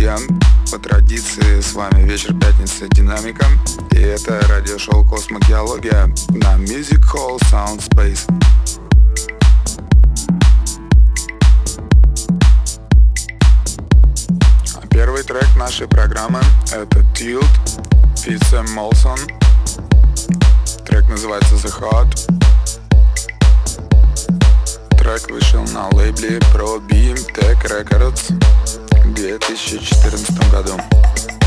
друзья! По традиции с вами вечер пятницы Динамика. И это радиошоу Космогеология на Music Hall Sound Space Первый трек нашей программы это Tilt Сэм Молсон. Трек называется The Hot Трек вышел на лейбле Pro Beam Tech Records 2014 году.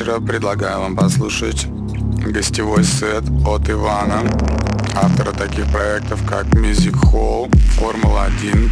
Вечера предлагаю вам послушать гостевой сет от Ивана, автора таких проектов как Music Hall, Формула 1,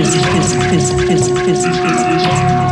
Physics, physics, physics, physics, physics, physics.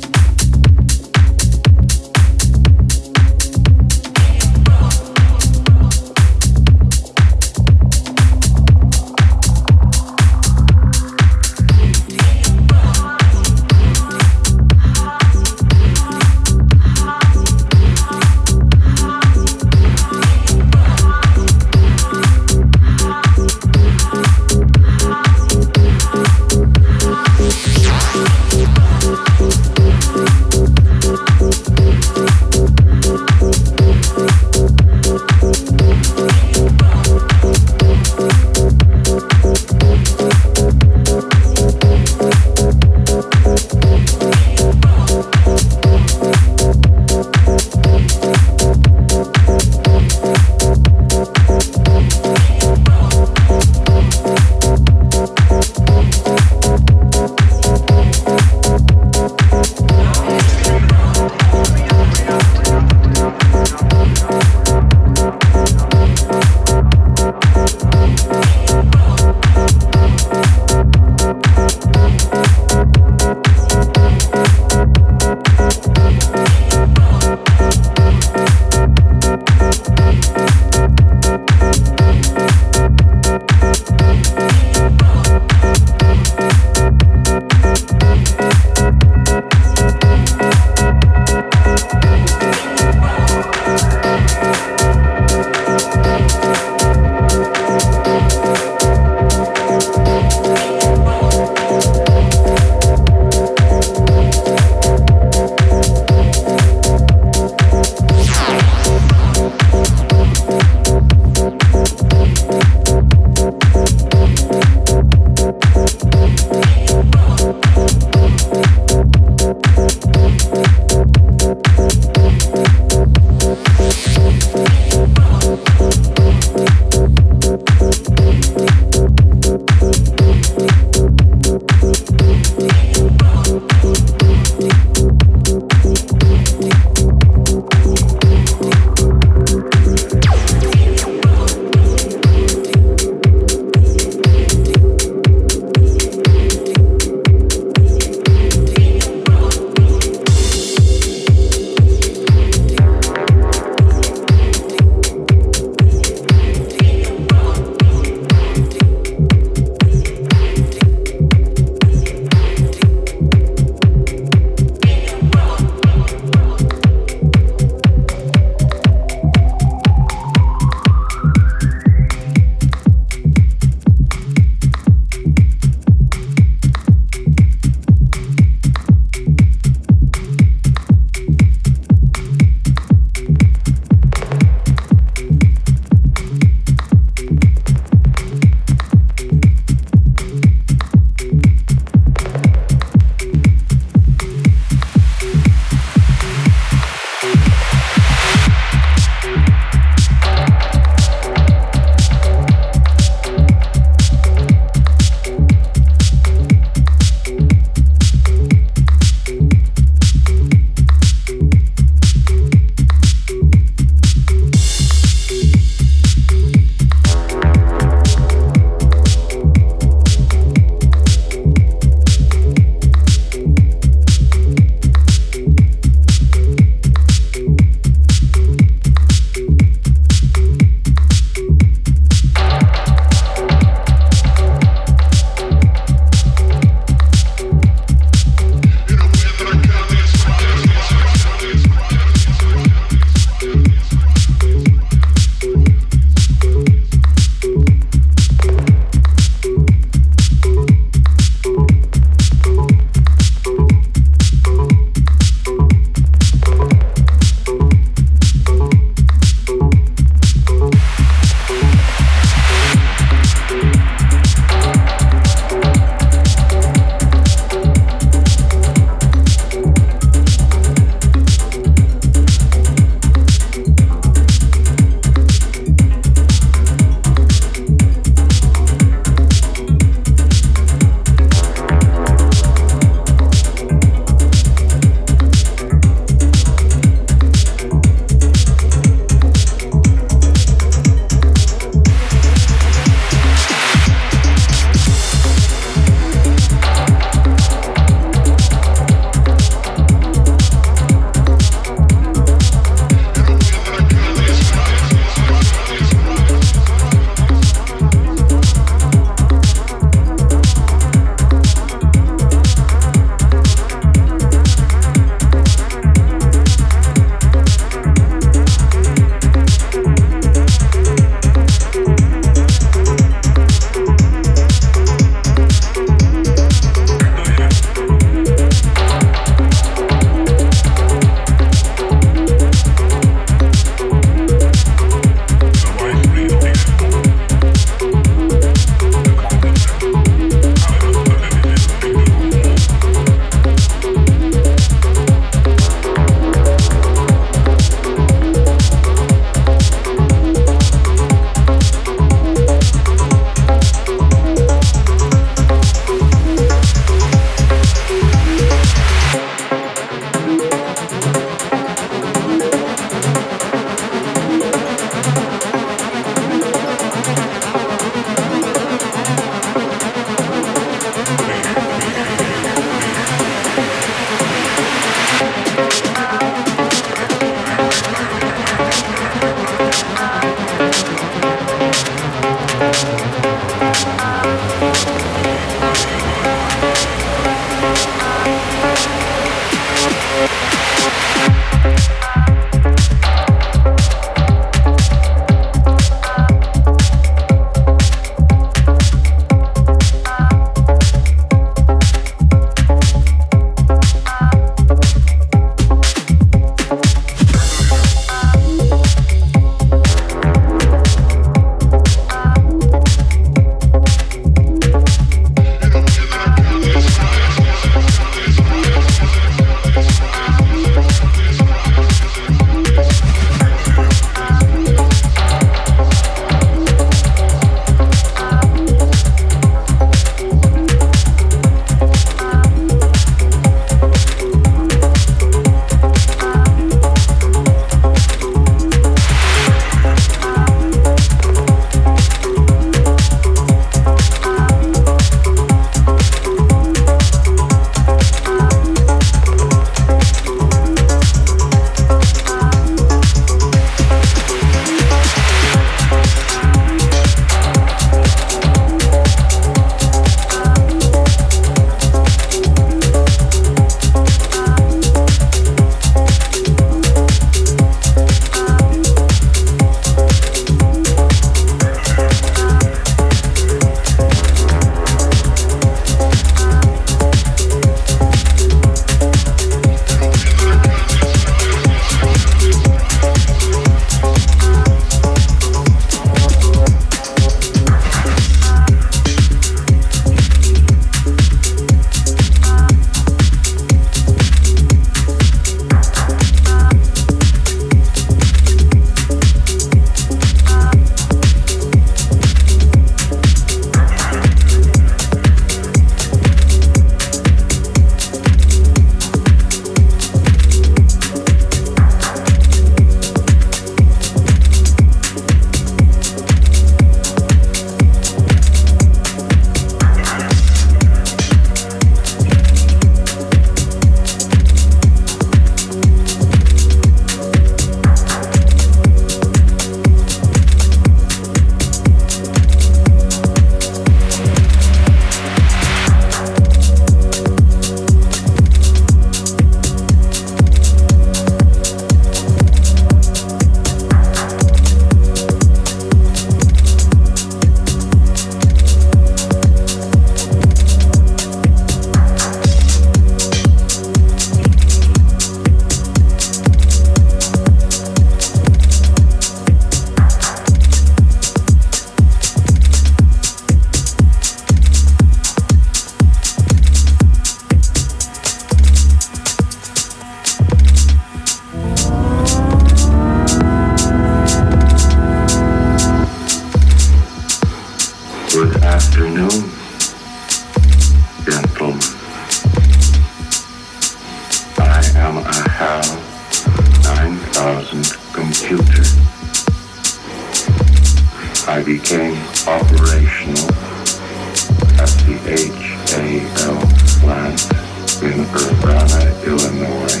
Urbana, Illinois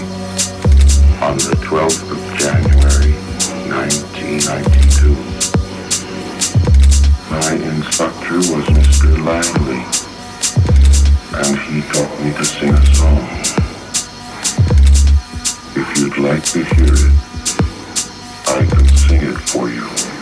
on the 12th of January 1992. My instructor was Mr. Langley, and he taught me to sing a song. If you'd like to hear it, I can sing it for you.